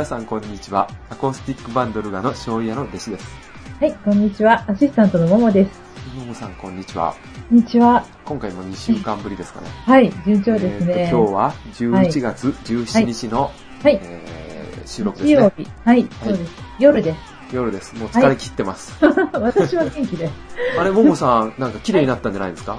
皆さんこんにちは。アコースティックバンドルガの庄屋の弟子です。はい、こんにちは。アシスタントのももです。ももさんこんにちは。こんにちは。今回も2週間ぶりですかね。はい、順調ですね。えーと今日は11月17日の、はい、えー収録ですね。日曜日。はい、そうです。夜です。夜です。もう疲れ切ってます。私は元気です。あれ、ももさん、なんか綺麗になったんじゃないですか？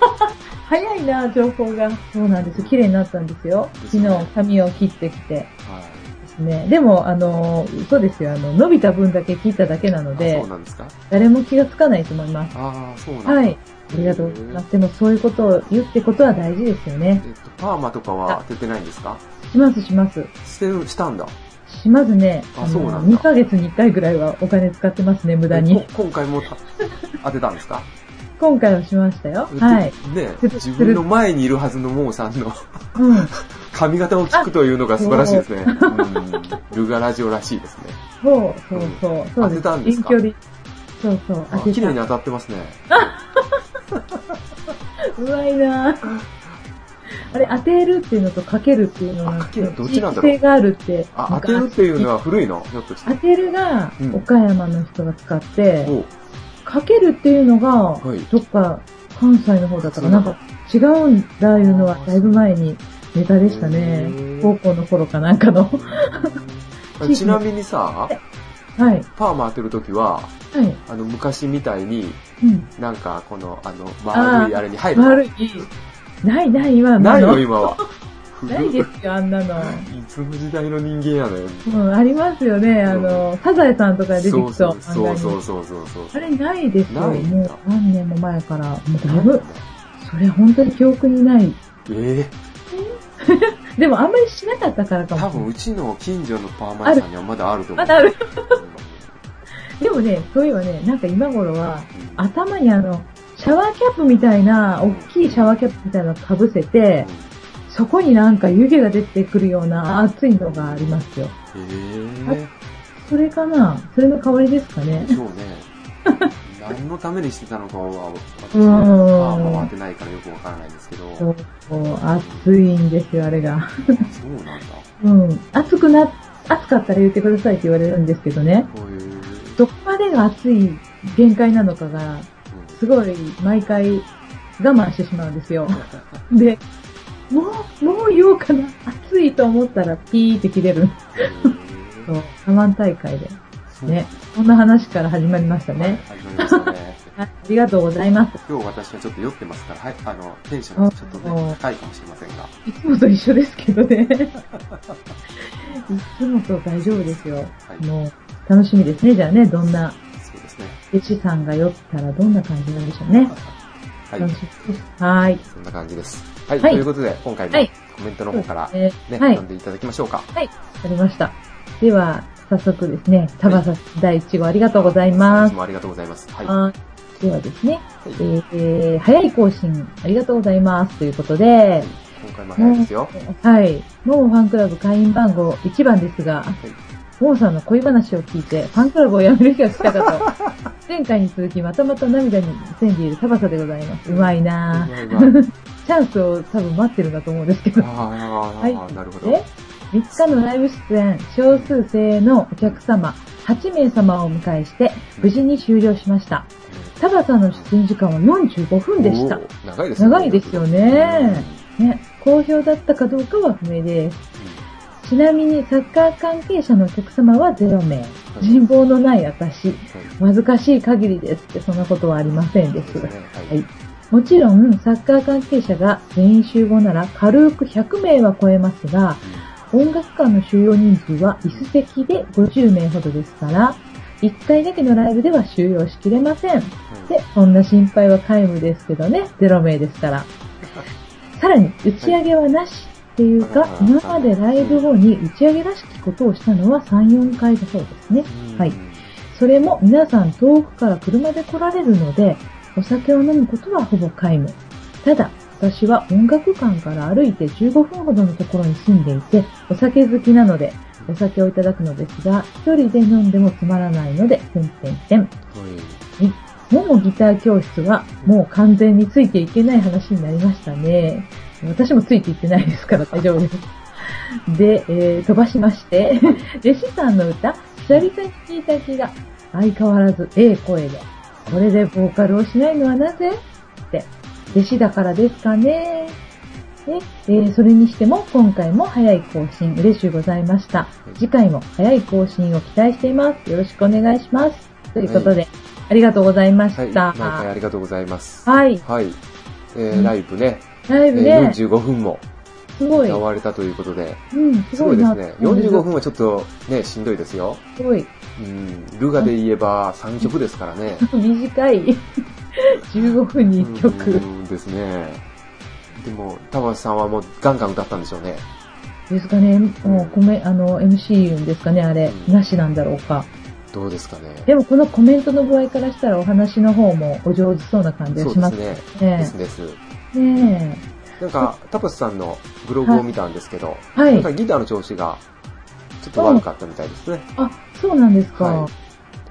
早いな、情報が。そうなんです。綺麗になったんですよ。昨日、髪を切ってきてはい。ですね。でも、あの、そうですよ。あの、伸びた分だけ切っただけなのあでそう、なんですか？誰も気がつかないと思います。ああ、そうなんだ。はい。ありがとうございます。でも、そういうことを言ってことは大事ですよねえ。っと、パーマとかは当ててないんですか？します、します。してる、したんだ。しますね。あそうなんだ2ヶ月に1回ぐらいはお金使ってますね、無駄えに。こ今回もた当てたんですか？今回はしましたよ。はい。ね自分の前にいるはずのモーさんのうん。髪型を聞くというのが素晴らしいですね。うん。ルガラジオらしいですね。そうそうそう。そう当てたんですか？遠距離。そうそう。あ当てた。綺麗に当たってますね。うまいなあれ、当てるっていうのとかけるっていうのは、あかけるどっちなんだろう？があるって。あ、当てるっていうのは古いの？ひょっとして当。てるがうん岡山の人が使って、おかけるっていうのがはい、どっか関西の方だったかなんか違うんだいうのはだいぶ前にネタでしたへねー。高校の頃かなんかの。うんちなみにさ、はい。パーマ当てるときは、はい。あの、昔みたいに、うん。なんか、この、あの、丸いあれに入るの？悪い。ないない、今、ないのあ今は。ないですよ、あんなの。いつの時代の人間やねん。うん、ありますよね。あの、サザエさんとか出てきそう。そうそうそうそう。あれないですよ。もう何年も前から。もうだいぶ、それ本当に記憶にない。え でもあんまりしなかったからえかも。多分うちの近所のパーマ屋さんにはまだあると思う。まだある。でもね、そういえばね、なんか今頃は、うん頭にあの、シャワーキャップみたいな、大きいシャワーキャップみたいなの被せて、そこになんか湯気が出てくるような熱いのがありますよ。うんへえそれかな？それの代わりですかね？で。しょうね。何のためにしてたのかは、私うんはパーマは当てないからよくわからないですけど。そう、熱いんですよ、あれが。そうなんだ。うん。熱くな、熱かったら言ってくださいって言われるんですけどね。どこまでが熱い限界なのかが、うんすごい毎回我慢してしまうんですよ。で、もう、もう言おうかな。熱いと思ったらピーって切れる。そう、サマン大会で。ね。こんな話から始まりましたはいね。始まりましたね。はい、ありがとうございます。今日私はちょっと酔ってますから、はい、あの、テンションがちょっとね、高いかもしれませんが。いつもと一緒ですけどね。いつもと大丈夫ですよ。はいもう、楽しみですね。じゃあね、どんな、そうですね。弟子さんが酔ったらどんな感じなんでしょうね。はい楽。しみです。はーい。そんな感じです。はい。はいということで、今回もはいコメントの方からえね、読んでいただきましょうか。はい。ありました。では、早速ですね、タバサ第1号ありがとうございます。もありがとうございます。はい。はいではですね、えーえー早い更新ありがとうございますということで、今回も早いですよ。はい。モーファンクラブ会員番号1番ですが、モーさんの恋話を聞いて、ファンクラブを辞める日が来たかと。前回に続き、またまた涙に潜んでいるタバサでございます。うまいなぁ。チャンスを多分待ってるんだと思うんですけど。はいなるほど。で、3日のライブ出演、少数精鋭のお客様、8名様をお迎えして、無事に終了しました。タバさんの出演時間は45分でした長いですね。長いですよね。ね、好評だったかどうかは不明です。ちなみにサッカー関係者のお客様は0名。人望のない私。うん難しい限りですって、そんなことはありませんです。ははいい。もちろん、サッカー関係者が全員集合なら軽く100名は超えますが、音楽館の収容人数は椅子席で50名ほどですから、1回だけのライブでは収容しきれません。うんで、そんな心配は皆無ですけどね、0名ですから。さらに、打ち上げはなしっていうか、はい今までライブ後に打ち上げらしきことをしたのは3、4回だそうですね。うんはい。それも皆さん遠くから車で来られるので、お酒を飲むことはほぼ皆無。ただ、私は音楽館から歩いて15分ほどのところに住んでいて、お酒好きなので、お酒をいただくのですが、一人で飲んでもつまらないので、点々点。はいももギター教室はもう完全についていけない話になりましたね。私もついていってないですから大丈夫です。で、えー飛ばしまして、弟子さんの歌、久々に聞いた気が、相変わらずええ声で、これでボーカルをしないのはなぜ？って、弟子だからですかね。で、えーそれにしても今回も早い更新嬉しゅうございました。次回も早い更新を期待しています。よろしくお願いします。ということで、ありがとうございまはい。した。毎回ありがとうございます。はい。はい。えうんー、ライブね、えライブねー、45分もすごい。歌われたということで、うん、す。ごいですね。45分はちょっとね、しんどいですよ。すごい。うん。ルガで言えば3曲ですからね。短い。15分に1曲。うんですね。でも、田橋さんはもうガンガン歌ったんでしょうね。ですかね。もう、コメ、あの、MC 言うんですかね、あれ、うんなしなんだろうか。どうですかね。でも、このコメントの具合からしたら、お話の方もお上手そうな感じそがしますうですね。ね。ですです。ねなんか、タパスさんのブログを見たんですけど、え。はい。なんかギターの調子がちょっと悪かったみたいですね。あ、そうなんですか。はい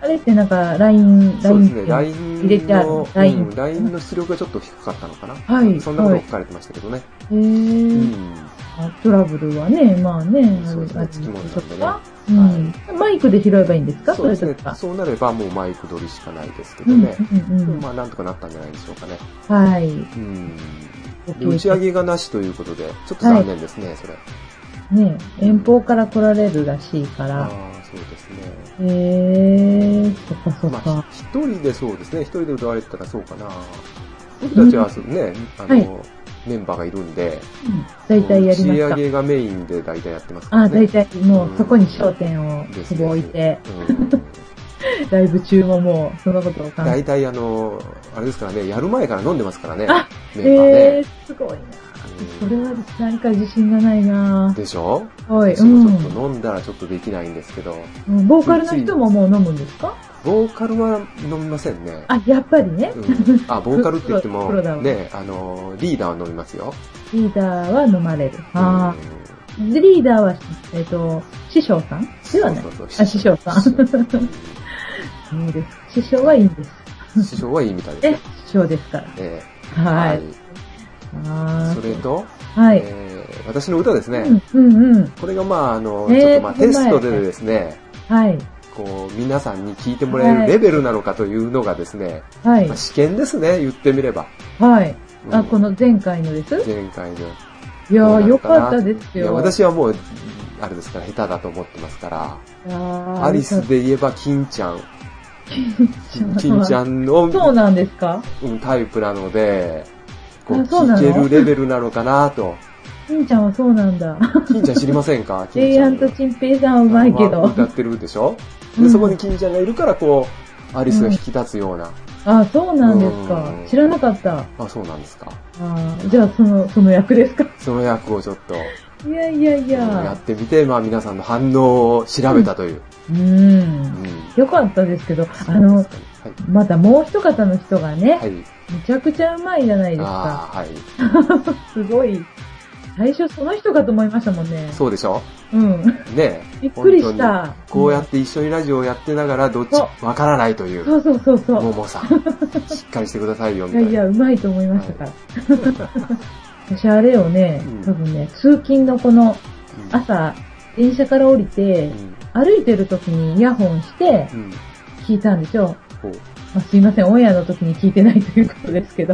あれってなんか、LINE、そうですね、LINE 入れてあるの、LINE うん LINE の出力がちょっと低かったのかな。はいそんなこと書かれてましたけどね。へうーん。あトラブルはね、まあね、そうですねつきものなんでねうかうん。マイクで拾えばいいんですか？そうですね。そうなればもうマイク取りしかないですけうん、どね。うん、うん。まあなんとかなったんじゃないでしょうかね。はい。うん。打ち上げがなしということで、ちょっと残念ですね、それ。ね、遠方から来られるらしいから。ああ、そうですね。へえー、そっかそっまあ一人でそうですね、一人で歌われてたらそうかな。僕たちはそうね、あの、はいメンバーがいるんで、うん大体やりま打ち上。げがメインで大体やってますからあ、ね。大体もうそこに焦点をですほぼ置いて、うん ライブ中ももうそのことを考え大体あの、あれですからね、やる前から飲んでますからねあ、メて。ンバーね。えー、すごいな。それは何か自信がないなでしょ？はい、私うんもちょっと飲んだらちょっとできないんですけど、うん。ボーカルの人ももう飲むんですか？ボーカルは飲みませんね。あ、やっぱりね。うんあ、ボーカルって言っても ね、あの、リーダーは飲みますよ。リーダーは飲まれる。あうんあ。で、リーダーは、えっ、と、師匠さんではない。そうあ師匠さんそう です。師匠はいいんです。うん師匠はいいみたいですえね。、師匠ですから。えはい。えああ。それと、はい。えー私の歌ですね。うん、うん、うん。これがまあ、あの、えーちょっとまあテストでですね、はい。こう、皆さんに聞いてもらえるレベルなのかというのがですね、はいまあ。試験ですね、言ってみれば。はい。あ、うんこの前回のです？前回の。いやよのかったですいや、よ。私はもう、あれですから、下手だと思ってますから、アリスで言えば、金ちゃん。金ちゃん。んのそうなんですか？うんタイプなので、こ聞けるレベルなのかなと。金ちゃんはそうなんだ。金ちゃん知りませんか？金ちゃん。アンとチンペイさんはうまいけど。歌ってるでしょ？で、うんそこに金ちゃんがいるから、こう、アリスが引き立つような。あ、そうなんですかうん。知らなかった。あ、そうなんですか。あーじゃあ、その、その役ですか？その役をちょっと、いやいやいややっ。てみて、まあ皆さんの反応を調べたという。うんう。ん。よかったですけど、あの、はい。またもう一方の人がね、はい。めちゃくちゃうまいじゃないですか。はい。すごい。最初その人かと思いましたもんね。そうでしょ？うん。ねびっくりし本た。こうやって一緒にラジオをやってながら、どっち？そ、わからないという。そうそうそうそう。ももさん。しっかりしてくださいよ、みたいな。いやいや、うまいと思いましたから。私あれをねうん、多分ね、通勤のこのうん朝、電車から降りて、歩いてる時にイヤホンして。聞いたんですよ。こうまあ、すいません、オンエアの時に聞いてないということですけど、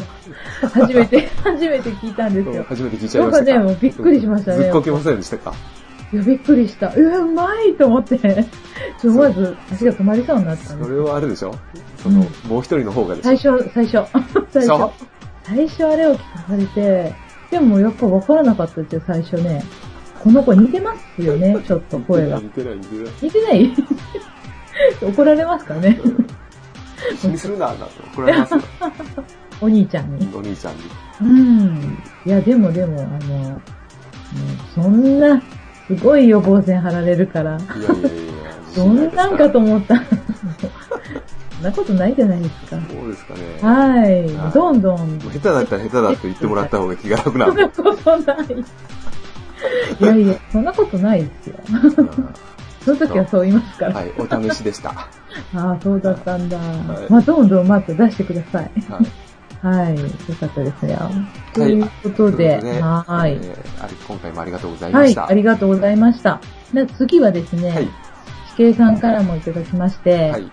初めて、初めて聞いたんですよ。初めて聞いちゃいなんか？ね、ましたか。もうびっくりしましたね。ずっこけませんでしたか？いや、びっくりした。うわ、うまいと思って、ちょ思わず足が止まりそうになったんですそれはあれでしょ？その、もう一人の方がでしょ？最初、最初、最初。最初あれを聞かされて、でもやっぱ分からなかったですよ、最初ね。この子似てますよね、ちょっと声が。似てない似てない。似てない？怒られますかね？気にするな、なんて怒られますよ。お兄ちゃんに。お兄ちゃんに。うん。いや、でもでも、あの、そんな、すごい予防線張られるから、いやいやいやどんなんかと思った。そんなことないじゃないですか。そうですかね。はいはい。どんどん。下手だったら下手だと言ってもらった方が気が楽なそんで。んなことない。いやいや、そんなことないですよ。その時はそう言いますから。はい、お試しでした。は ああ、そうだったんだ。いまあ、どんどんまた出してください。い。はい。よかったですね。ということで、ということではい、えー今回もありがとうございはい。ました。ありがとうございました。で次はですね、はい。地形さんからもいただきまして、はい。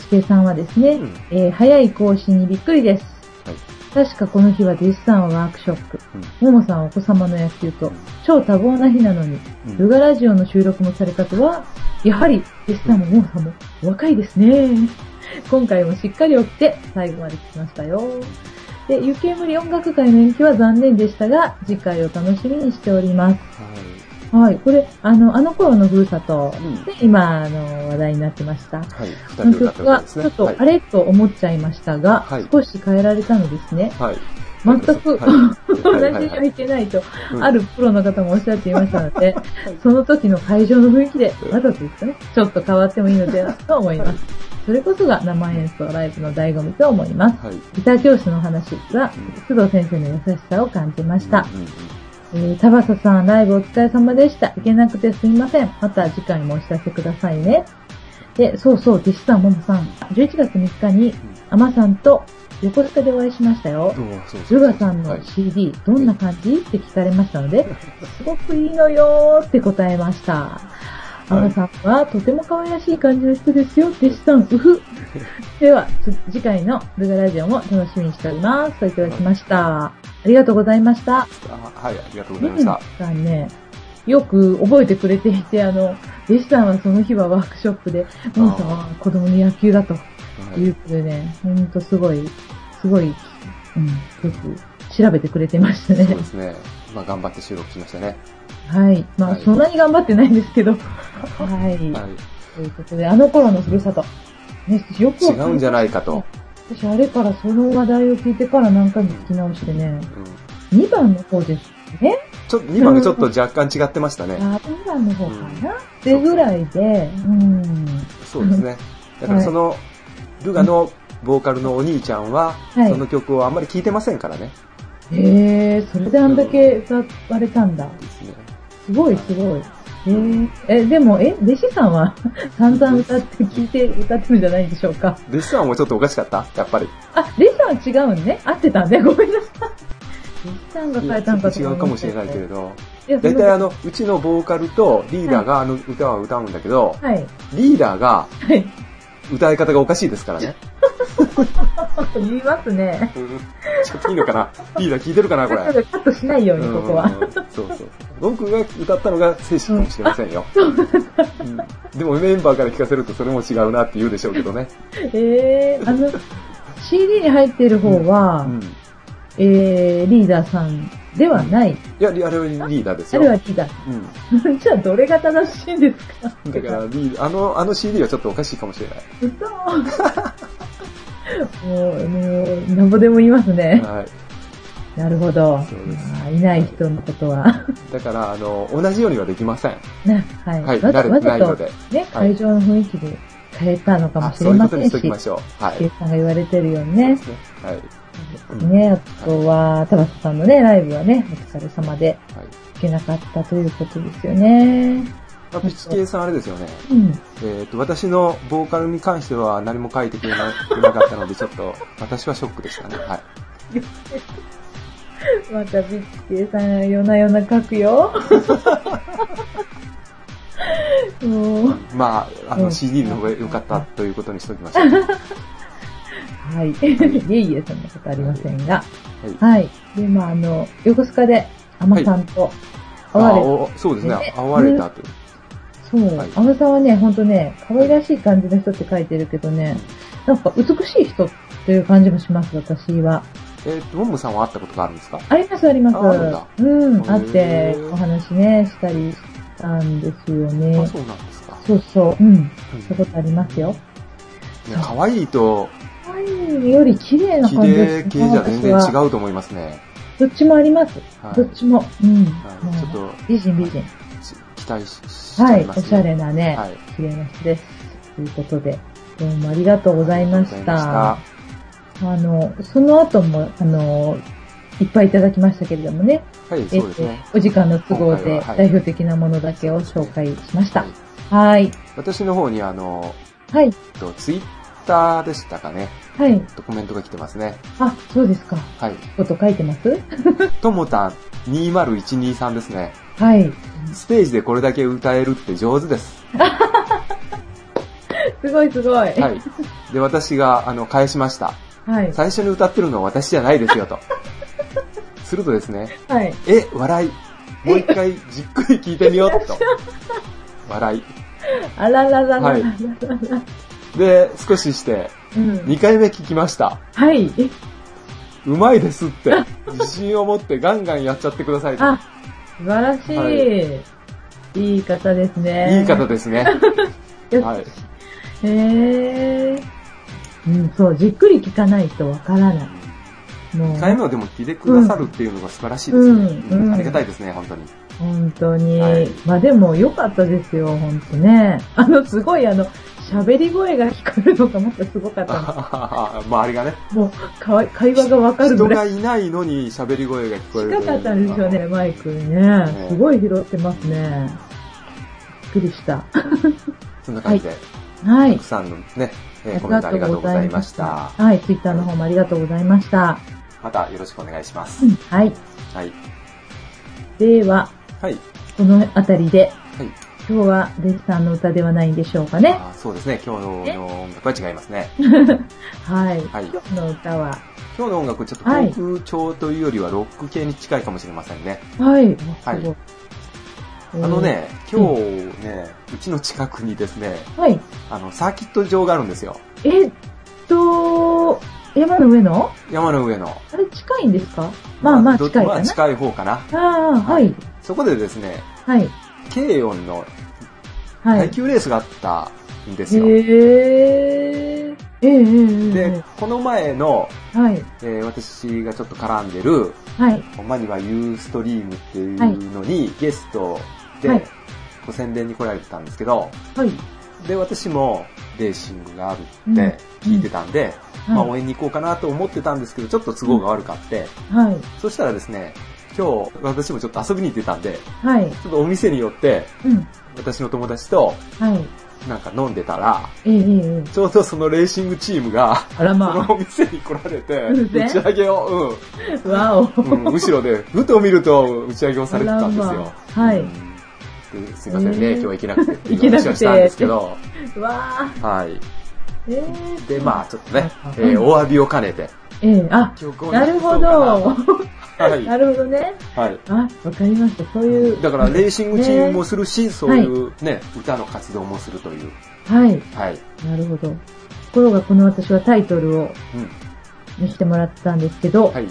地形さんはですね、うんえー早い更新にびっくりです。はい確かこの日は弟子さんはワークショップ、ももさんはお子様の野球と、超多忙な日なのに、うんルガラジオの収録もされたとは、やはり、弟子さんもももさんもお若いですね。今回もしっかり起きて最後まで聞きましたよ。で、雪煙音楽会の延期は残念でしたが、次回を楽しみにしております。はい。これ、あの、あの頃のふるさとうんで今、あの、話題になってました。はい。この曲は。ちょっと、はいあれと思っちゃいましたが、はい少し変えられたのですね。はい。全く、はい 同じはいはいにはいけないと、うんあるプロの方もおっしゃっていましたので、その時の会場の雰囲気で、わざとですかね、ちょっと変わってもいいのではと思います。それこそが生演奏ライブの醍醐味と思います。はい。ギター教師の話は、須藤先生の優しさを感じました。うんうんうんえー、田畑さん、ライブお疲れ様でした。行けなくてすみません。また次回もお知らせくださいね。で、そうそう、弟子さん、ももさん、11月3日に、アマさんと横須賀でお会いしましたよ。どうもそうそうルガさんのはい CD、どんな感じ？って聞かれましたので、すごくいいのよーって答えました。アマさんはとても可愛らしい感じの人ですよ、弟子さん、うふ。では、つ次回のルガラジオも楽しみにしております。といただきました。ありがとうございました。あはい、ありがとうございました。さんね、よく覚えてくれていて、あの、弟子さんはその日はワークショップで、モンさんは子供の野球だとはいいうことでね、ほんとすごい、すごい、うん、よく調べてくれてましたねそう。ですね。まあ、頑張って収録しましたね。はい。まあ、はいそんなに頑張ってないんですけど、はい。はい。ということで、あの頃のふるさと。ね、よく違うんじゃないかと。私、あれからその話題を聞いてから何回も聞き直してね、うん。2番の方ですね。ちょっと、2番がちょっと若干違ってましたね。あ、2番の方かな、うんってぐらいで、うん。そうですね。だからその、ルガのボーカルのお兄ちゃんは、はいその曲をあんまり聴いてませんからね。へえ、それであんだけ歌われたんだ。ですね。すごい、すごい。えー、え、でも、え、弟子さんは 散々歌って聞いて歌ってるんじゃないんでしょうか？弟子さんもちょっとおかしかった？やっぱり。あ、弟子さんは違うんね。合ってたね。ごめんなさい。弟子さんが変えたんかと違うかもしれないけれど。だいたいいやそのあの、うちのボーカルとリーダーがあの歌は歌うんだけど、はい。リーダーがはい。歌い方がおかしいですからね。言いますね。うんちょっといいのかな？リーダー聞いてるかなこれ？カットしないように、ここは。うんそうそう。僕が歌ったのが正式かもしれませんよ。うんでもメンバーから聞かせるとそれも違うなって言うでしょうけどね。えー、あの、CD に入っている方は、うん。えー、リーダーさんではない。いや、あれはリーダーですよ。あれはリーダー。うん。じゃあ、どれが正しいんですかだからリー、あの、あの CD はちょっとおかしいかもしれない。嘘 もう、もう、なんぼでも言いますね。はい。なるほど。そうですまあいない人のことは。だから、あの、同じようにはできません。ね、はい。はい。わざわざと。ね、会場の雰囲気で変えたのかもあ、しそういうことにしれませんし、ときましょう。はい。ケイさんが言われてるようにそうねで。すね。はい。ね、あとは、田畑さんのね、ライブはね、お疲れ様ではい。行けなかったということですよね。まあ、ピチケイさんあれですよね。うん。えっ、と、私のボーカルに関しては何も書いてくれなかったので、ちょっと、私はショックでしたね。はい。またビッチケイさんが夜な夜な書くよ。まあ、あの、うん CD の方が良かったということにしときましょう。はい。いえいえ、そんなことありませんが。はい。はい。で、まあ、あの、横須賀で、アマさんと会われて、あおそうですね。会われたと。そう、はいアマさんはね、ほんとね、可愛らしい感じの人って書いてるけどね、なんか美しい人っていう感じもします、私は。えっ、と、ももさんは会ったことがあるんですか？あります、あります。うん、会って、お話ね、したりしたんですよあ、ね。そうなんですか。そうそう、うん。うんそういうことありますよ。ね可愛いと、可愛いより綺麗な綺感じ麗系じゃ全然違うと思いますね。どっちもあります。はい。どっちも。うん。はいちょっと、美人美人。ち期待ししちはい。おしゃれなね、はい。綺麗な人です。ということで、どうもありがとうございました。あの、その後も、あの、いっぱいいただきましたけれどもね。はい、えっとそうですね。、お時間の都合で代表的なものだけを紹介しましたはい。はい。私の方にあの、はい。とツイッターでしたかね。はい。とコメントが来てますね。あ、そうですか。はい。こと書いてます？ともたん20123ですね。はい。ステージでこれだけ歌えるって上手です。すごいすごい。はい。で、私が、あの、返しました。はい。最初に歌ってるのは私じゃないですよ、と。するとですね、はい。え、笑い。もう一回じっくり聞いてみよう、と。笑い。あららららららら。はいで、少しして、うん。2回目聞きました。はい。えうまいですって。自信を持ってガンガンやっちゃってくださいと。あ、素晴らしい。、はいい方ですね。いい方ですね。はい。へー。うん、そう、じっくり聞かないとわからない。もう2、回目をでも聞いてくださるっていうのが素晴らしいですね。うんうんありがたいですね、本当に。本当に。はいまあでも良かったですよ、本当ね。あの、すごいあの、喋り声が聞こえるのがもっとすごかったの。周りがね。もうかわ、会話がわかる人ぐらい。がいないのに喋り声が聞こえる。近かったんでしょうね、マイクねね。すごい拾ってますね。びっくりした。そんな感じで、はいたく。さんのね、えーコメントありがとうございました。はい、ツイッターの方もありがとうございました。またよろしくお願いしますう。んはい。はい。では、はい。このあたりで、はい。今日はデジさんの歌ではないんでしょうかね。あーそうですね、今日の音楽は違いますね。はい。はい今日の歌は、今日の音楽ちょっとトはいーク調というよりはロック系に近いかもしれませんね。はい。はいあの。ね、今日ね、うちの近くにですね、えーはい。あの、サーキット場があるんですよ。えっと、山の上の？山の上の。あれ近いんですか？まあまあど近いかな。まあ近い方かな。ああ、はい。そこでですね、はい。軽音のはい。耐久レースがあったんですよ。へえ。えええええで、この前の、えはい。えー私がちょっと絡んでる、はい。マニはユーストリームっていうのにゲストで、はいご宣伝に来られてたんですけど、はい。で、私もレーシングがあるうんって聞いてたんで、まあは応援に行こうかなと思ってたんですけど、ちょっと都合が悪かって、い。はい。そしたらですね、今日私もちょっと遊びに行ってたんで、はい。ちょっとお店に寄って、うん。私の友達とはい。なんか飲んでたら、えええちょうどそのレーシングチームが、あらそまのお店に来られて、打ち上げを、あ。わお。うん、うん、後ろで、ふと見ると打ち上げをされてたんですよ。まあはいうんですいませんね、えー今日は行けなくてっていう行けなくて話をしたんですけど、わあ。はい。ええで、まあちょっとね、えうんーお詫びを兼ねて、ええあ、曲をなるほど。はい。なるほどね。はい。あ、わかりました。そういう。だから、レーシングチームもねするし、そういうね、歌の活動もするという。はい。はい。なるほど。ところが、この私はタイトルをうん。見せてもらってたんですけど、はい。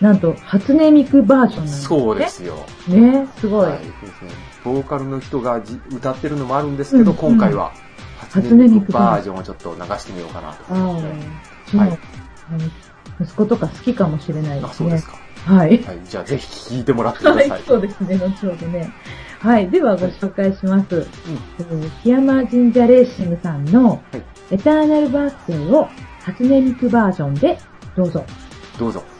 なんと、初音ミクバージョンなんですね。そうですよ。ね。すごい。はい。そうですね。ボーカルの人がじ歌ってるのもあるんですけど、うん今回は、初初音ミクバージョンをちょっと流してみようかなとああ、思いますね。うちの、はい息子とか好きかもしれないであ、すね。そうですか。はい。はい。じゃあ、ぜひ聴いてもらってください。はい、そうですね、後ほどね。はい、ではご紹介します。えー木山神社レーシングさんの、はいエターナルバースデーを初音ミクバージョンでどうぞ。どうぞ。「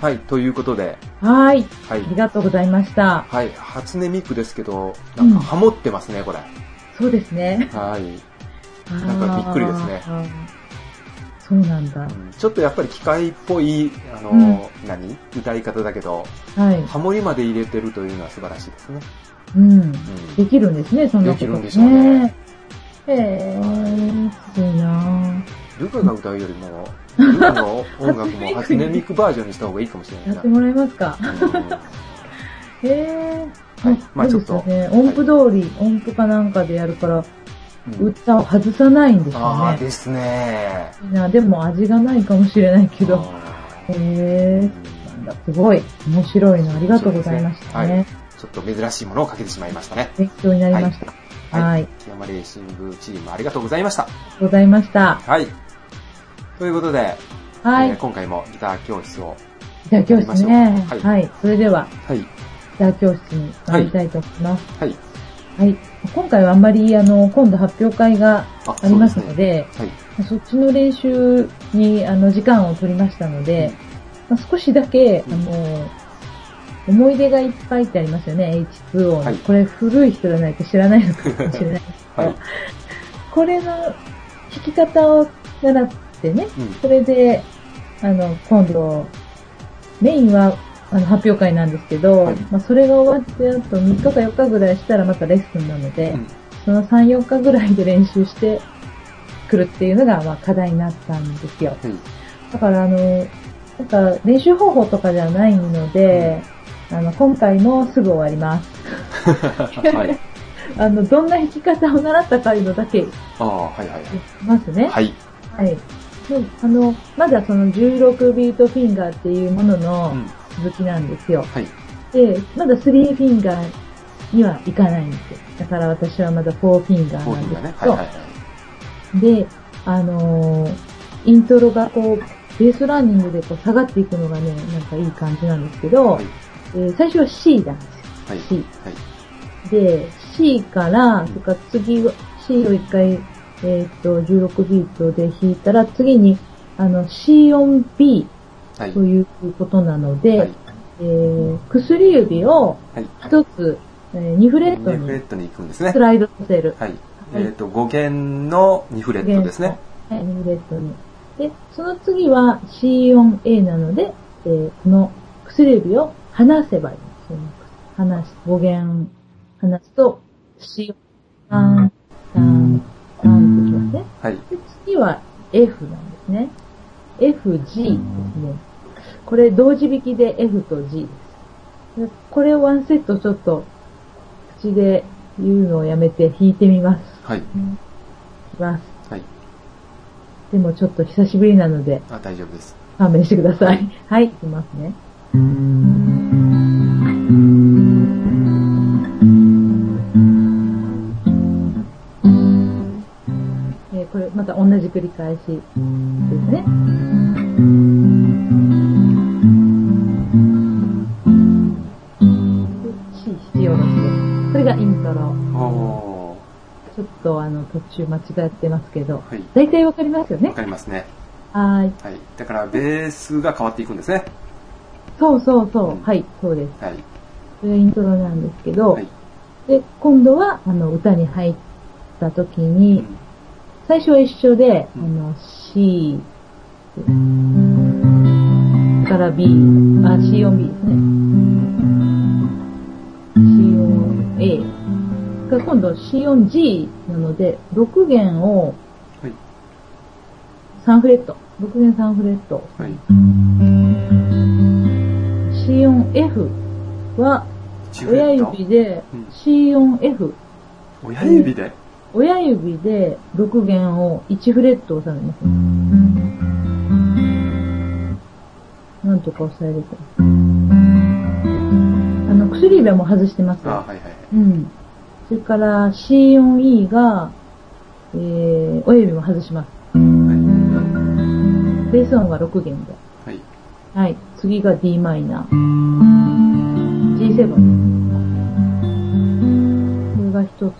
はい、ということで、はい。はいあ。りがとうございました。はい、初音ミクですけど、なんかハモってますね、これ。そうですね。はい。なんかびっくりですね。そうなんだ。うんちょっとやっぱり機械っぽい、あの、うん何？歌い方だけど、はい。ハモリまで入れてるというのは素晴らしいですね。うん。うんできるんですね、そんなことできるんでしょうね。へえー、すごいなルカが歌うよりも、ルカの音楽も初音ミクバージョンにした方がいいかもしれないやってもらえますか？へえー。はいまあちょね。音符通り、音符かなんかでやるから、うん歌を外さないんですあよね。あですね。いいなでも味がないかもしれないけど。あへえだ、すごい。面白いのありがとうございましたね。ちょっと珍しいものをかけてしまいましたね。勉強になりました。はい。あり木山レーシングチームありがとうございました。ございました。はい。ということで、はい。えー今回もギター教室を、じゃあ教室ね。はいはい。それでは、はい、ギター教室に参りたいと思います。はい、はい。今回はあんまり、あの、今度発表会があありますので、はい、そっちの練習に、あの、時間を取りましたので、まあ、少しだけ、うんあの、思い出がいっぱいってありますよね、H2O の。はいこれ古い人じゃないと知らないのかもしれないですけど、はい、これの弾き方を習ってね、うん、それで、あの、今度、メインは、あの、発表会なんですけど、はいまあ、それが終わって、あと3日か4日ぐらいしたらまたレッスンなので、うんその3、4日ぐらいで練習してくるっていうのが、まあ、課題になったんですよ。はい、だから、あの、なんか、練習方法とかじゃないので、あの、今回もすぐ終わります。はい。あの、どんな弾き方を習ったかいうのだけああ、はい、はいますね。はい、はい。であの、まだその16ビートフィンガーっていうもののうん、続きなんですよ。はい、で、まだ3フィンガーにはいかないんですよ。だから私はまだ4フィンガーなんですけど、はい、はい。で、あのーイントロがこう、ベースランニングでこう下がっていくのがね、なんかいい感じなんですけど、はい、えー最初は C なんですよ。はい、C。はい、で、C から、んそれから次は、C を一回、えっ、と、16ビートで弾いたら、次に、あの、C 音 B はい、ということなので、はい、えー薬指をはい。一つ、えー2フレットに2フレットに行くんですねス。ライドさせる。はい。えっと、5弦の2フレットですね。はい、2フレットに。で、その次は C 音 A なので、えーこの薬指を離せばいいんですよね。離し、5弦離すと C 音、3、3、3ってきますね。はい。で、次は F なんですね。F、G ですね。これ同時弾きで F と G です。でこれをワンセットちょっと口で言うのをやめて弾いてみます。はい。いきます。はい。でもちょっと久しぶりなのであ、大丈夫です。勘弁してください。はい、いきますね。また同じ繰り返しですね。で C 必要なしです。これがイントロ。おちょっとあの途中間違ってますけど、ー。はい。大体わかりますよねわ。かりますね。はーい。はい。だから、ベースが変わっていくんですね。そうそうそう。うんはい、そうです。はい。これがイントロなんですけど、はい。で、今度は、あの、歌に入った時に、うん最初は一緒で、うんあの、C、から B、あ、C 音 B ですね。C 音 A。が今度 C 音 G なので、6弦をはい。3フレット。6弦3フレット。はい。C 音 F は、1フレ親指でうん C 音 F。親指で？親指で6弦を1フレット押さえます。なんとか押さえると。あの、薬指はもう外してますあ、よ。はいはいはい。うん。それから C 音 E が、えー、親指も外します。ベース音が6弦で。はい。はい。次が d マイナー。G7。これが一つ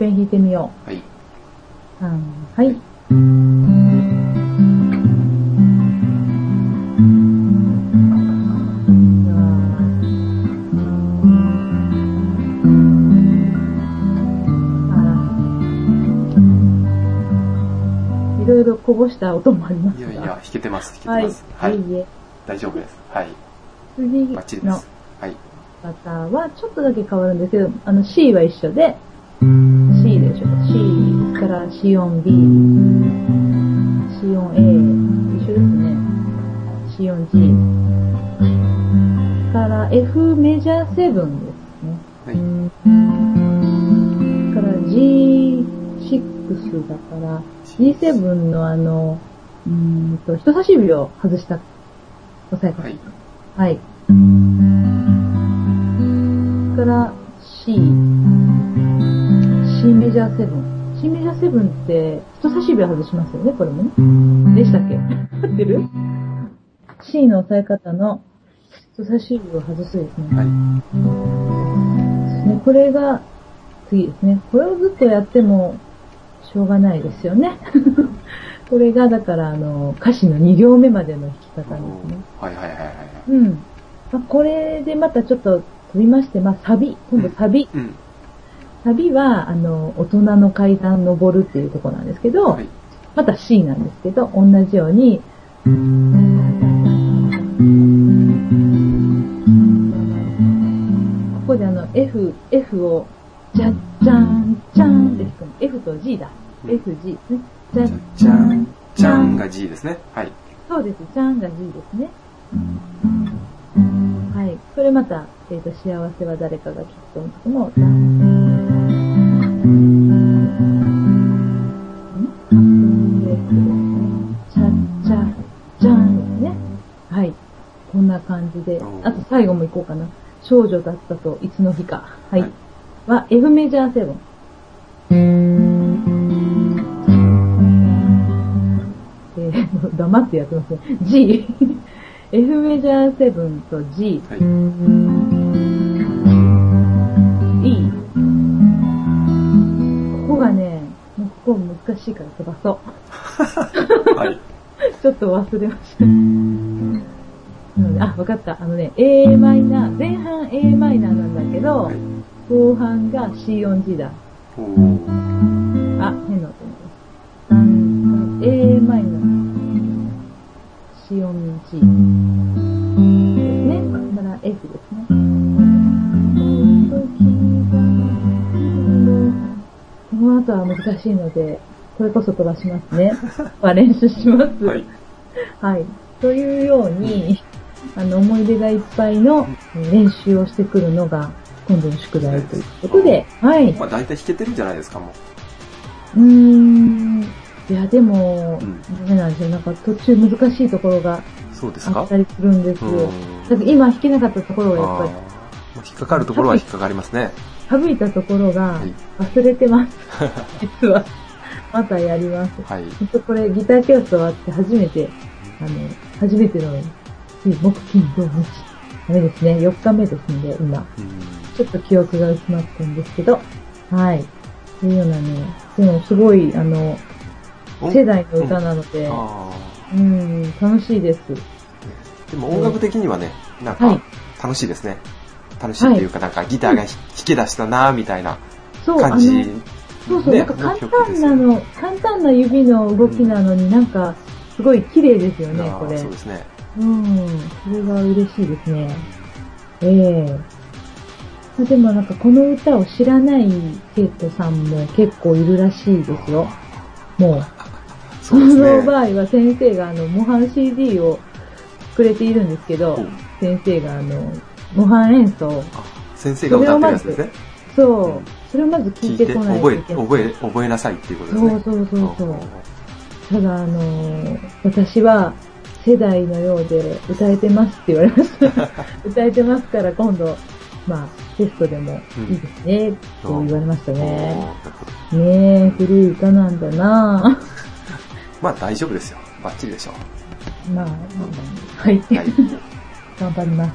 ペン弾いてみよう。はい。はい。いろいろこぼした音もありますいやいや、弾けてます、弾けてます。はい。はい、大丈夫です。はい。次バッチ。は。ちょっとだけ変わるんですけど、あの C は一緒で、でしょ。C から C 音 B、C 音 A、一緒ですね。C 音 G。から F メジャー7ですね。はい。から G6 だから、G7 のあの、うーんと、人差し指を外した押さえ方。はい。はい。から C。C メジャー7。C メジャー7って人差し指を外しますよね、これもね。でしたっけ？合ってる ?C の押さえ方の人差し指を外すですね。はい。ねこれが次ですね。これをずっとやってもしょうがないですよね。これがだからあの歌詞の2行目までの弾き方ですね。はいはいはいはいはい。うん。まあ、これでまたちょっと飛びまして、まあ、サビ、今度サビ。うん。サビは、あの、大人の階段登るっていうところなんですけど、はい。また C なんですけど、同じように、ここであの、F、F を、じゃっじゃん、じゃんって弾くの。F と G だ。F、G ですね。じゃっじゃん、じゃんが G ですね。はい。そうです。じゃんが G ですね。はい。これまた、えっ、と、幸せは誰かがきっとの、じゃんこんな感じであと最後も行こうかな。少女だったといつの日か。はい。はいは、F メジャー7。えー、黙ってやってますね。G。F メジャー7と G。はい。E。ここがね、もうここ難しいから飛ばそう。はい。ちょっと忘れました。わかった。あのね、A マイナー、前半 A マイナーなんだけど、はい。後半が C 音 G だ。おー。あ、変な音です。A マイナー、C 音 G ですね。だから F ですね。この後は難しいので、これこそ飛ばしますね。まあ練習します。はい。はい。というように、あの、思い出がいっぱいのえー練習をしてくるのが、今度の宿題ということで、はい。まあ大体弾けてるんじゃないですか、もうーん。いや、でも、うんダメなんですよ。なんか途中難しいところがう。そうですか？あったりするんですよ。うんだから今弾けなかったところがやっぱあー引っかかるところは引っかかりますね。り、省いたところがはい。忘れてます。実は。またやります。はい。これギター教室終わって初めて、あの、初めての、水木金土日。ダメですね。4日目ですんで、今。ちょっと記憶が薄まってるんですけど、はい。というようなね、でもすごい、あの、世代の歌なので、あうん、楽しいです。でも音楽的にはね、なんか楽しいですね。楽しいっていうか、なんかギターが弾き出したなみたいな、感じ。そうそう、なんか簡単なの、簡単な指の動きなのになんか、すごい綺麗ですよね、これ。そうですね。うん、それが嬉しいですね。ええまあでもなんかこの歌を知らない生徒さんも結構いるらしいですよ。もう。そね。の場合は先生があの、模範 CD をくれているんですけど先生があの、模範演奏。あ先生が歌ってるやつですね。そう。それをまず聞いてこないと覚え、いけない。覚え、覚えなさいっていうことですね。そうそうそうそう。ただあの、私は世代のようで歌えてますって言われました。歌えてますから今度、まあ、テストでもいいですね、と言われましたね。なるほどねえ、古い歌なんだな まあ大丈夫ですよ。バッチリでしょう。まあ、はい。はい。頑張ります。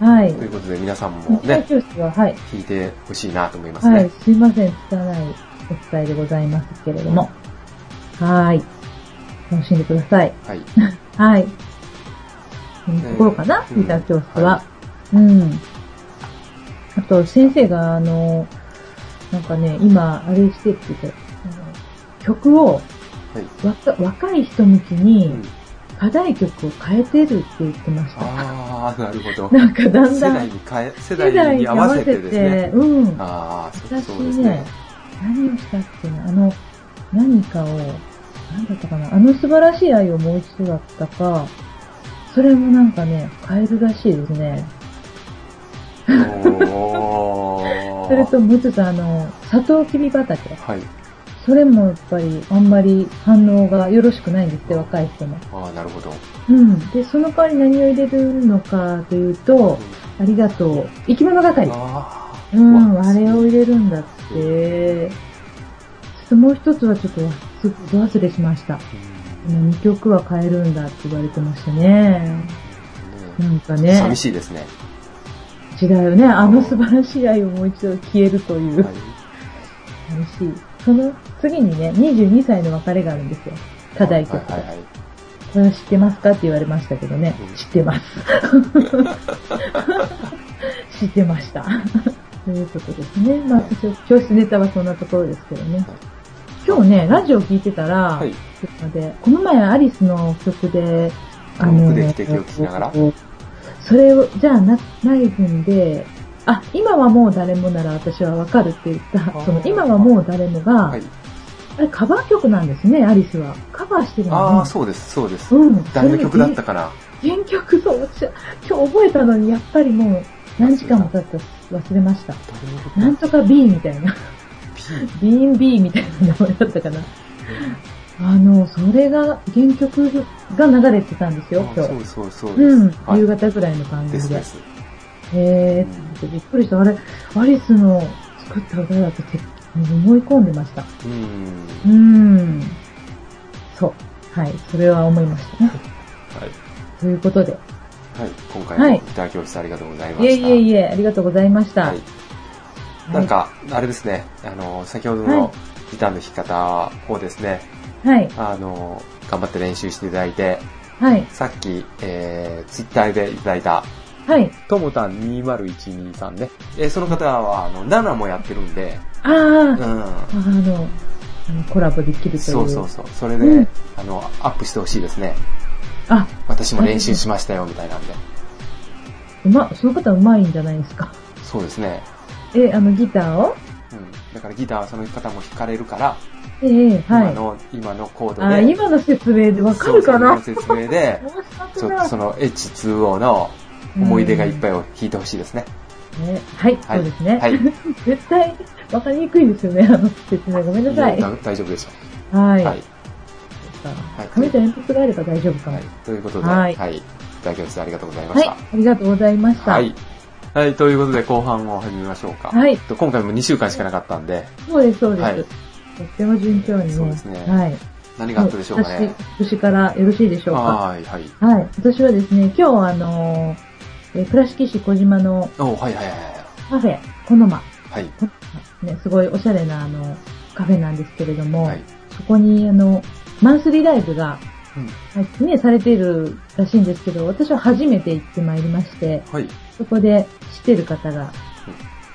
はい。はいと。いうことで皆さんもね、は、はい。弾いてほしいなと思いますはいね。。すいません。拙いお伝えでございますけれども。はい。楽しんでください。はい。はい。このところかな、うんギター教室は。はうん。あと、先生が、あの、なんかね、今、あれしてって言って、曲をはい。若若い人向きにうん課題曲を変えてるって言ってました。ああ、なるほど。なんかだんだん世代に変え、世世代代に合わせてですて、ね。うん。ああ、そ私そうですねね。、何をしたっけな、あの、何かを、何だったかな、あの素晴らしい愛をもう一度だったか、それもなんかね、変えるらしいですね。それともう一つあの、サトウキビ畑。はい。それもやっぱりあんまり反応がよろしくないんですって、若い人も。ああ、なるほど。うん。で、その代わり何を入れるのかというと、ありがとう。生き物係。ああ。うん、わあれを入れるんだって。もう一つはちょっとど忘れしました。うん2曲は変えるんだって言われてましたね。なんかね、寂しいですね。違うよね。あの素晴らしい愛をもう一度消えるという。はい寂しい。その次にね、22歳の別れがあるんですよ。課題曲が。はいはいはい。これは知ってますかって言われましたけどねうん。知ってます。知ってました。ということですね。まあ、教室ネタはそんなところですけどね。今日ね、ラジオ聞いてたら、はい。ちょっと待ってこの前アリスの曲で、目的を聞きながら？それを、じゃあな、ライブで、あ、今はもう誰もなら私はわかるって言った、ーその今はもう誰もが、はい。あれカバー曲なんですね、アリスは。カバーしてるのね。ああ、そうです、そうです。うん。誰の曲だったかな？原曲そう、私今日覚えたのに、やっぱりもう何時間も経って忘れました。なんとか B みたいな。P B&B みたいな名前だったかな。あの、それが、原曲が流れてたんですよ、今日。そうそうそう。うん、はい夕方ぐらいの番組で。ですです。へーってびっくりした。あれ、アリスの作った歌だとて思い込んでました。うん。うーん。そう。はい、それは思いましたね。はい。ということで。はい。今回はいもギター教室ありがとうございまいえした。いえいえ、ありがとうございました。はい。なんか、あれですね、あの、先ほどはのギターの弾き方をですね、はい、あの、頑張って練習していただいて、はい、さっき、えー、ツイッターでいただいた、はい。ともたん20123さんね。えーその方は、あの、7もやってるんで、あー、うん。あの、あのコラボできるという。そうそうそう。それで、うんあの、アップしてほしいですね。あ、私も練習しましたよ、みたいなんで。うま、その方うまいんじゃないですか。そうですね。え、あの、ギターを？うん。だからギターはその方も弾かれるから、ええはい。今の、今のコードで。あー、今の説明でわかるかな？そう説明で、ちょっとその H2O の思い出がいっぱいを弾いてほしいですね。ねはい、はいそうですね。はい 絶対、わかりにくいですよね、あの説明。ごめんなさい。だ は大丈夫でしょい。う。はい。いはい。紙と鉛筆があれば大丈夫かも。はい。ということで、ははいい。ギター教室ありがとうございまはい、した。ありがとうございました。はい。はい、ということで後半を始めましょうか。はいと今回も2週間しかなかったんで、そうです、そうです。はいとっても順調にね。そうですねはい。何があったでしょうかね。私、私からよろしいでしょうか？はい、はい。はい。私はですね、今日あのー、え倉敷市小島のおはいはいはいカフェ、コノマ、はい。ね、すごいおしゃれなあの、カフェなんですけれども、はい。そこにあの、マンスリーライブが、うんはい、ね、されているらしいんですけど、私は初めて行ってまいりまして、はい。そこで知ってる方が、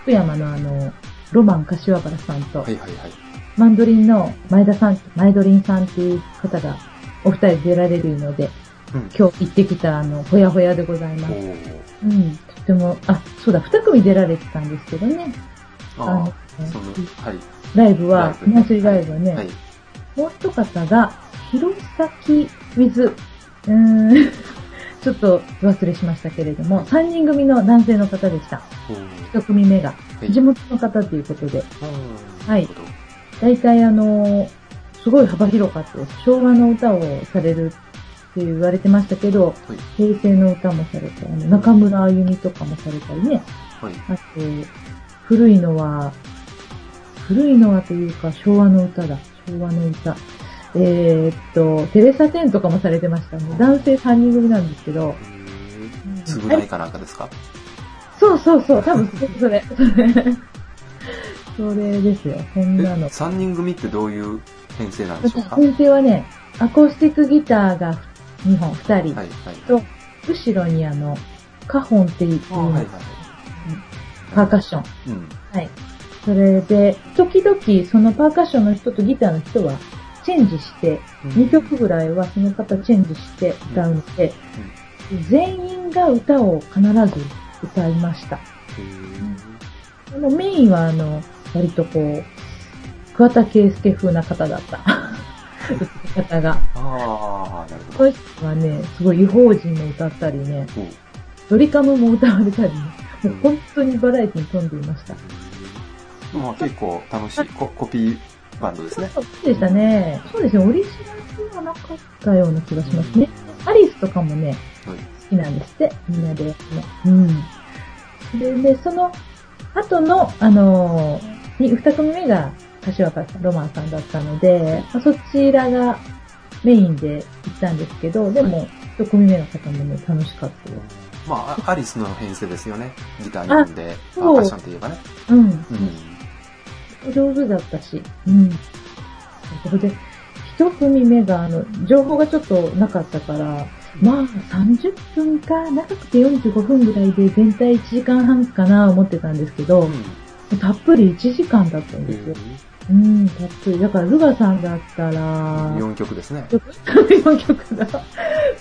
福山のあの、ロマン柏原さんと、はいはいはい。マンドリンの前田さん、前ドリンさんっていう方が、お二人出られるので、うん。今日行ってきたあの、ほやほやでございます。うん、とても、あ、そうだ、二組出られてたんですけどね。あのはい。ライブは、ライブねマンスリーライブはね、はい。もう一方が、弘前 with、うーん、ちょっと忘れしましたけれども、三人組の男性の方でした。おー一組目が。はい地元の方ということで、うんはい大体あの、すごい幅広かったです。昭和の歌をされるって言われてましたけど、はい。平成の歌もされたり、中村あゆみとかもされたりね。はい。あと、古いのは、古いのはというか昭和の歌だ。昭和の歌。えー、っと、テレサ・テンとかもされてましたね。男性3人組なんですけど。つぐないかなんかですか？そうそうそう、多分それ、それ。それですよ、そんえなの。三人組ってどういう編成なんでしょうか？先生はね、アコースティックギターが2本、2人。はい、はい。と、後ろにあの、カホンっていはい、はい。パーカッション。うん。はい。それで、時々そのパーカッションの人とギターの人はチェンジして、2曲ぐらいはその方チェンジして歌うので、全員が歌を必ず歌いました。あのメインはあの、割とこう、桑田佳祐風な方だった。歌い方が。ああ、なるほこの人はね、すごい違法人も歌ったりね、ど。ドリカムも歌われたりね、もう本当にバラエティに富んでいました。まあ結構楽しいココピーバンドですね。そうでしたね。そうですね、オリジナルではなかったような気がしますね。アリスとかもね、はい好きなんですって、みんなでやるの。うん。で、で、その後の、あの二組目が柏原さん、ロマンさんだったので、まあそちらがメインで行ったんですけど、でも、一組目の方もね、楽しかったよ。まあ、アリスの編成ですよね。ギター2本で、パそうーカッションといえばね。うん。うん。上手だったし。うん。それで、一組目が、あの、情報がちょっとなかったから、まあ、30分か、長くて45分ぐらいで全体1時間半かな思ってたんですけど、たっぷり1時間だったんですよ。うん、たっぷり。だから、ルガさんだったら、4曲ですね。4曲だ。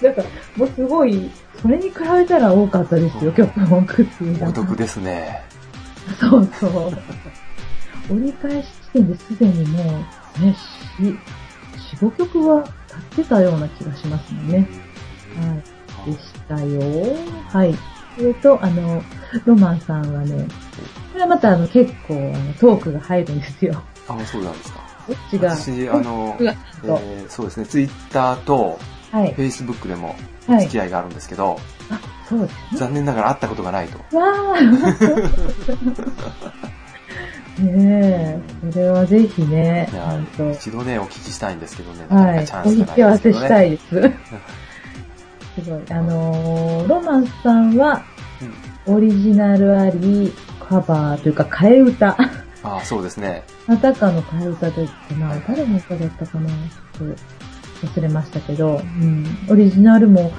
なんか、もうすごい、それに比べたら多かったですよ、曲本数が。お得ですね。そうそう。折り返し地点ですでにもう、ね、し、4、5曲は経ってたような気がしますもんね。はい。でしたよ。はい。それと、あの、ロマンさんはね、これはまたあの結構あのトークが入るんですよ。あ、そうなんですか。どっちが、私、あの、えーそうですね、ツイッターとはいフ。ェイスブックでもはい付。き合いがあるんですけど、あ、そうですね。残念ながら会ったことがないと。わー ねえ、それはぜひね、一度ね、お聞きしたいんですけどね、なかなはいかチャ。お引ンスがないき合わせし。たいです。すごい。あのーロマンスさんは、オリジナルあり、カバーというか、替え歌。ああ、そうですね。またかの替え歌だったな。誰の歌だったかなちょっと忘れましたけど、うん。オリジナルも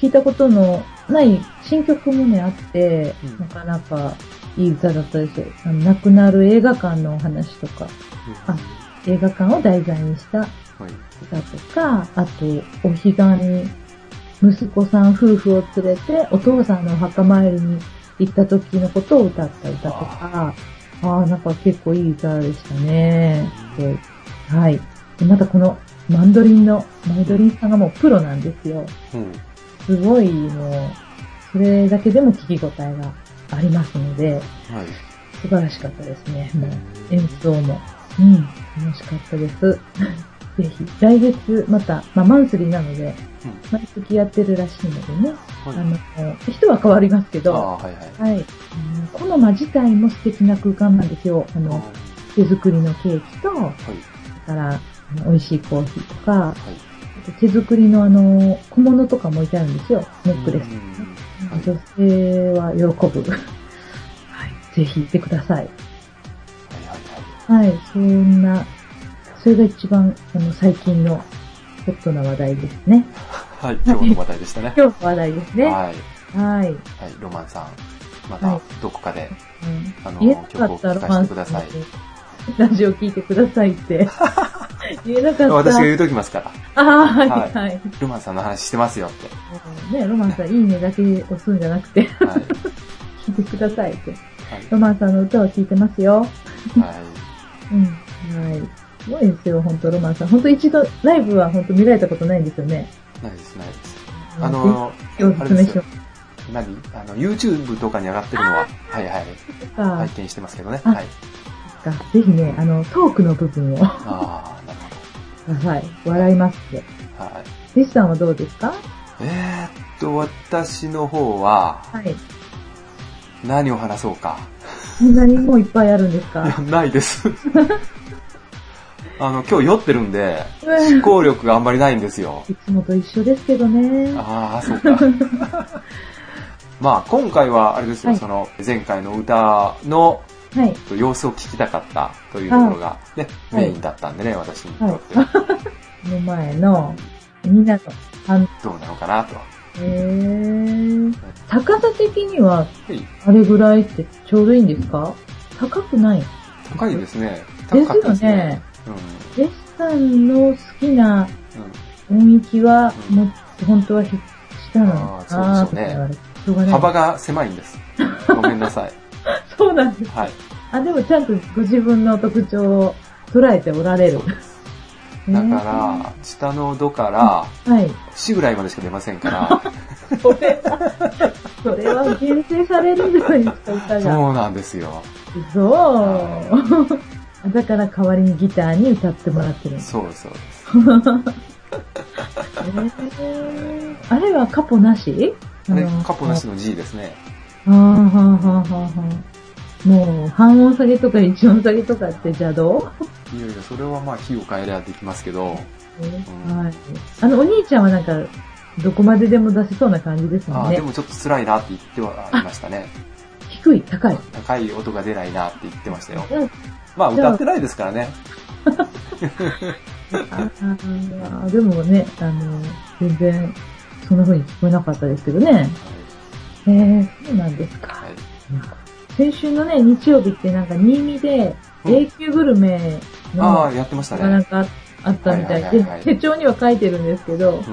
聞いたことのない新曲もね、あって、うんなかなかいい歌だったですよ。あの亡くなる映画館のお話とか、あ映画館を題材にしたはい。歌とか、あと、お彼岸に息子さん夫婦を連れてお父さんのお墓参りに行った時のことを歌った歌とか、ああ、なんか結構いい歌でしたね。ではい。でまたこのマンドリンの、マンドリンさんがもうプロなんですよ。うん。すごいもう、それだけでも聞き応えがありますので、はい。素晴らしかったですね。もう演奏も。うん、楽しかったです。ぜひ、来月、また、まあ、マンスリーなので、うん毎月やってるらしいのでね、はいあの、人は変わりますけあど、あ、はいはい。はい。うんこの間自体も素敵な空間なんですよ。ああの、手作りのケーキと、はい。から、あの美味しいコーヒーとか、はい。手作りのあの、小物とかも置いてあるんですよ。ネックレス。うんはい女性は喜ぶ。はい。ぜひ行ってください。はいはいはい。はい、そんな、それが一番、あの、最近のホットな話題ですね。はい、今日の話題でしたね。今日の話題ですね。はい。はい。はい、ロマンさん。またはい、どこかで、うんあの、曲を聴かせてください。ラジオ聞いてくださいって。言えなかった。私が言うときますから。ああ、はい、ははいい。ロマンさんの話してますよって。ね、ロマンさん、いいねだけ押すんじゃなくて、はい。聞いてくださいって。はい。ロマンさんの歌を聞いてますよ。はい。うん。はい。すごいですよ、本当ロマンさん。本当一度、ライブは本当見られたことないんですよね。ないです、ないです。うんあの、しよ。何？あの、YouTube とかに上がってるのは、はいはい。拝見してますけどね。あはい。かぜひね、あの、トークの部分を、はああ、なるほい、笑いますって。ど。はい。弟子さんはどうですか？えーっと、私の方は、はい。何を話そうか。そんなにもういっぱいあるんですいやかないです。あの、今日酔ってるんで、うん思考力があんまりないんですよ。いつもと一緒ですけどね。ああ、そうか。まあ、今回はあれですよ、はいその、前回の歌のはい。様子を聞きたかったというところが、ね、はいメインだったんでね、私にとって。この前の、みんなの反どうなのかなと。へー高さ的には、はい。あれぐらいってちょうどいいんですか？高くない高いですね。ですよ高かったですねね。。うん。弟子さんの好きなうん音域は、うんも本当はひ下なのかなねとか言われて幅が狭いんです。ごめんなさい。そうなんです。はい。あ、でもちゃんとご自分の特徴を捉えておられる。だから、下の度から、ら、はい。死ぐらいまでしか出ませんから、それは、それは厳正されるんじゃないですか、歌が。そうなんですよ。そう。だから代わりにギターに歌ってもらってるんです。そうそうです。え ーあれはカポなし？あれあの、カポなしの G ですね。はあはあはあはあもう、半音下げとか一音下げとかって邪道？いやいや、それはまあ、火を変えりゃできますけど、んはい。あの、お兄ちゃんはなんか、どこまででも出せそうな感じですもんねあーで。もちょっと辛いなって言ってはありましたね。低い、高い？高い音が出ないなって言ってましたよ。うんまあ、歌ってないですからね。ああでもね、あの、全然、そんな風に聞こえなかったですけどね。へえそうなんですか。はい。先週のね、日曜日ってなんか、新見で、うん A 級グルメあのあ、やってましたね。がなんかあったみたいで手帳には書いてるんですけど、うん。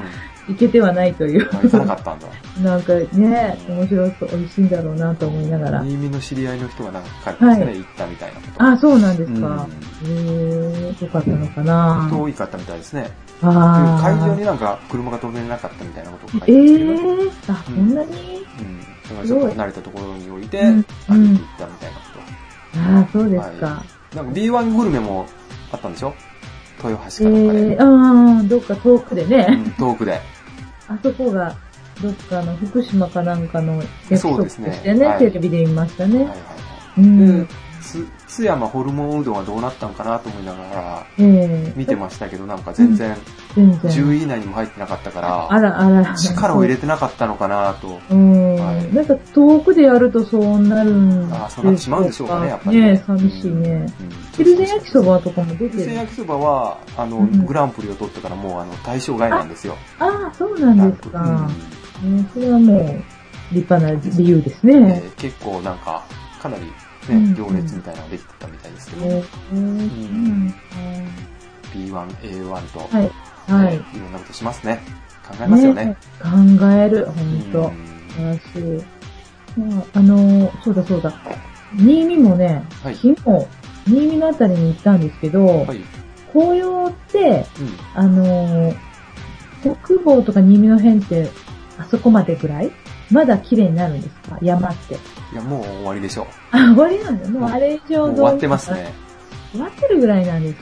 行けてはないという。あ行かなかったんだ。なんかね、面白そう、美味しいんだろうなと思いながら。新見の知り合いの人がなんか書いてますね、はい行ったみたいなこと。あ、そうなんですうんえよかったのかな遠いかったみたいですね。会場になんか車が止めれなかったみたいなことを書いてえますけど、えー、あ、こんなにうん。だからちょっと慣れたところに置いて、うん歩いて行ったみたいなこと。ああ、そうですか。はなんか B1 グルメもあったんでしょ？豊え橋かどっかで。えー、ああ、どっか遠くでうね、ん遠くで。あそこが、どっかの福島かなんかの約束としてね、はいテレビで見ましたね。はいはいはい。うん。津山ホルモンうどんはどうなったんかなと思いながらええ見てましたけど、なんか全然全然。10位以内にも入ってなかったかあら、らあら。力を入れてなかったのかなと。うん、はいなんか遠くでやるとそうなるんああ、そうなってしまうんでしょうかね、やっぱり。ね寂しいね。うん。昼で焼きそばとかも出てる。昼で焼きそばは、あの、うんグランプリを取ってからもう、あの、対象外なんですよ。ああ、そうなんですか。うんねそれはもう、立派な理由ですえね。ー結構なんか、かなりうんね、行列みたいなのができてたみたいですけど、えーうん、B1、A1 と、はい。はい。いろんなことしますね。考えますよね。考える、ほんと。うん素晴らしい。まあ、あのーそうだそうだ。新見もね、はい昨日、新見のあたりに行ったんですけど、はい。紅葉って、うん。あのー北房とか新見の辺って、あそこまでぐらい？まだ綺麗になるんですか？山って。いや、もう終わりでしょあ、終わりなんだ。もうあれ以う。上もう終わってます。ね。終わってるぐらいなんですか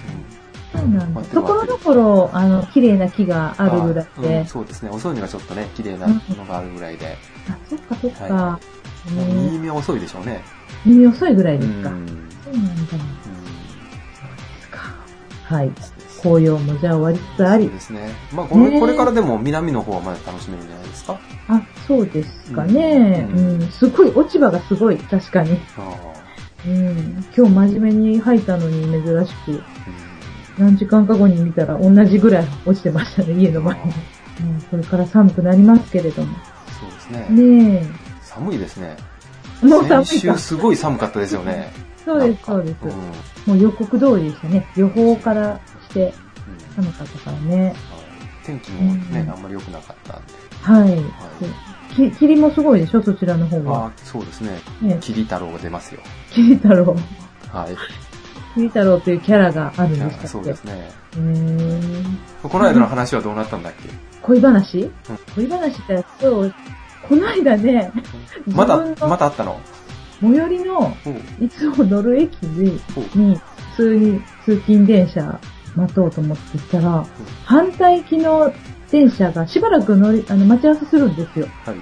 そうなんだ。終ところどころ、あの、綺麗な木があるぐらいあで。うんそうですね。遅いのがちょっとね、綺麗なのがあるぐらいで。あ、そっかそっか。はもうね新見は遅いでしょうね。耳遅いぐらいですか。うんそうなんだ。そううんですか。はい。紅葉もじゃあ終わりつつありそう。ですね。まあこれ、ねこれからでも南の方はまだ楽しめるんじゃないですか。あ、そうですかね。ううんん。すごい、落ち葉がすごい、確かに。あうん。今日真面目に吐いたのに珍しく、何時間か後に見たら同じぐらい落ちてましたね、家の前に。うん、これから寒くなりますけれども。そうですね。ね寒いですね。え。もう寒い先週か。すごい寒かったですよね。そうです、そうです。うんもう予告通りでしたね。予報からしてうん寒かったからね。はい天気もね、うんあんまり良くなかったんで。はい。はいき霧もすごいでしょ？そちらの方は。あそうですね。ね、キリ太郎が出ますよ。桐太郎。はい。桐太郎というキャラがあるんでいやしたっけ？そうですね。この間の話はどうなったんだっけ？恋話、恋話ってそう、この間ね、まだ自分、のまだあったの？最寄りの、いつも乗る駅に、普通に通勤電車待とうと思って行ったら、反対行きの電車がしばらく乗り、あの、待ち合わせするんですよ。はい。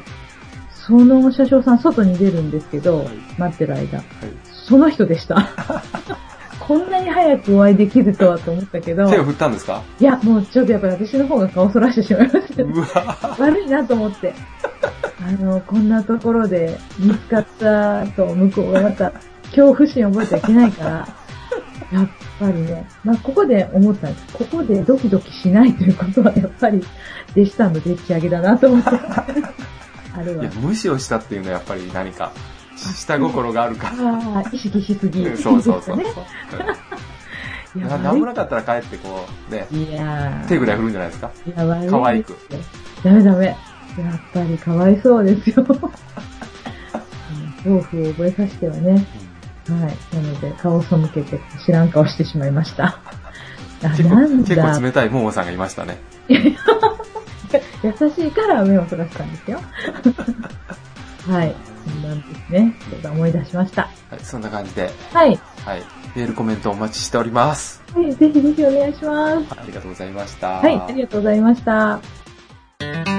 その車掌さん外に出るんですけど、はい待ってる間。はい。その人でした。こんなに早くお会いできるとはと思ったけど、手を振ったんですか？いや、もうちょっとやっぱり私の方が顔そらしてしまいました。うわ 悪いなと思って。あの、こんなところで見つかったと向こうがまた恐怖心を覚えてはいけないから、やっぱりね、まあここで思ったんです。ここでドキドキしないということはやっぱり弟子さんのでっち上げだなと思って。あれはいや。、無視をしたっていうのはやっぱり何か、下心があるかああ、意識しすぎ。ら。そうそうそうそう。ね。いや、ななんもなかったら帰ってこう、ね、いやー手ぐらい振るんじゃないですか？いや、悪い。可愛く。ダメダメ。やっぱりかわいそうですよ。うん恐怖を覚えさせてはね。はい。なので、顔を背けて知らん顔してしまいました。あ、結構、なん結構だ。冷たいももさんがいましたね。優しいから目をそらしたんですよ。はい。そんなんですね。ちょっと思い出しました。はい、そんな感じで、はい。はい。メールコメントお待ちしております。はい、ぜひぜひお願いします。ありがとうございました。はい、ありがとうございました。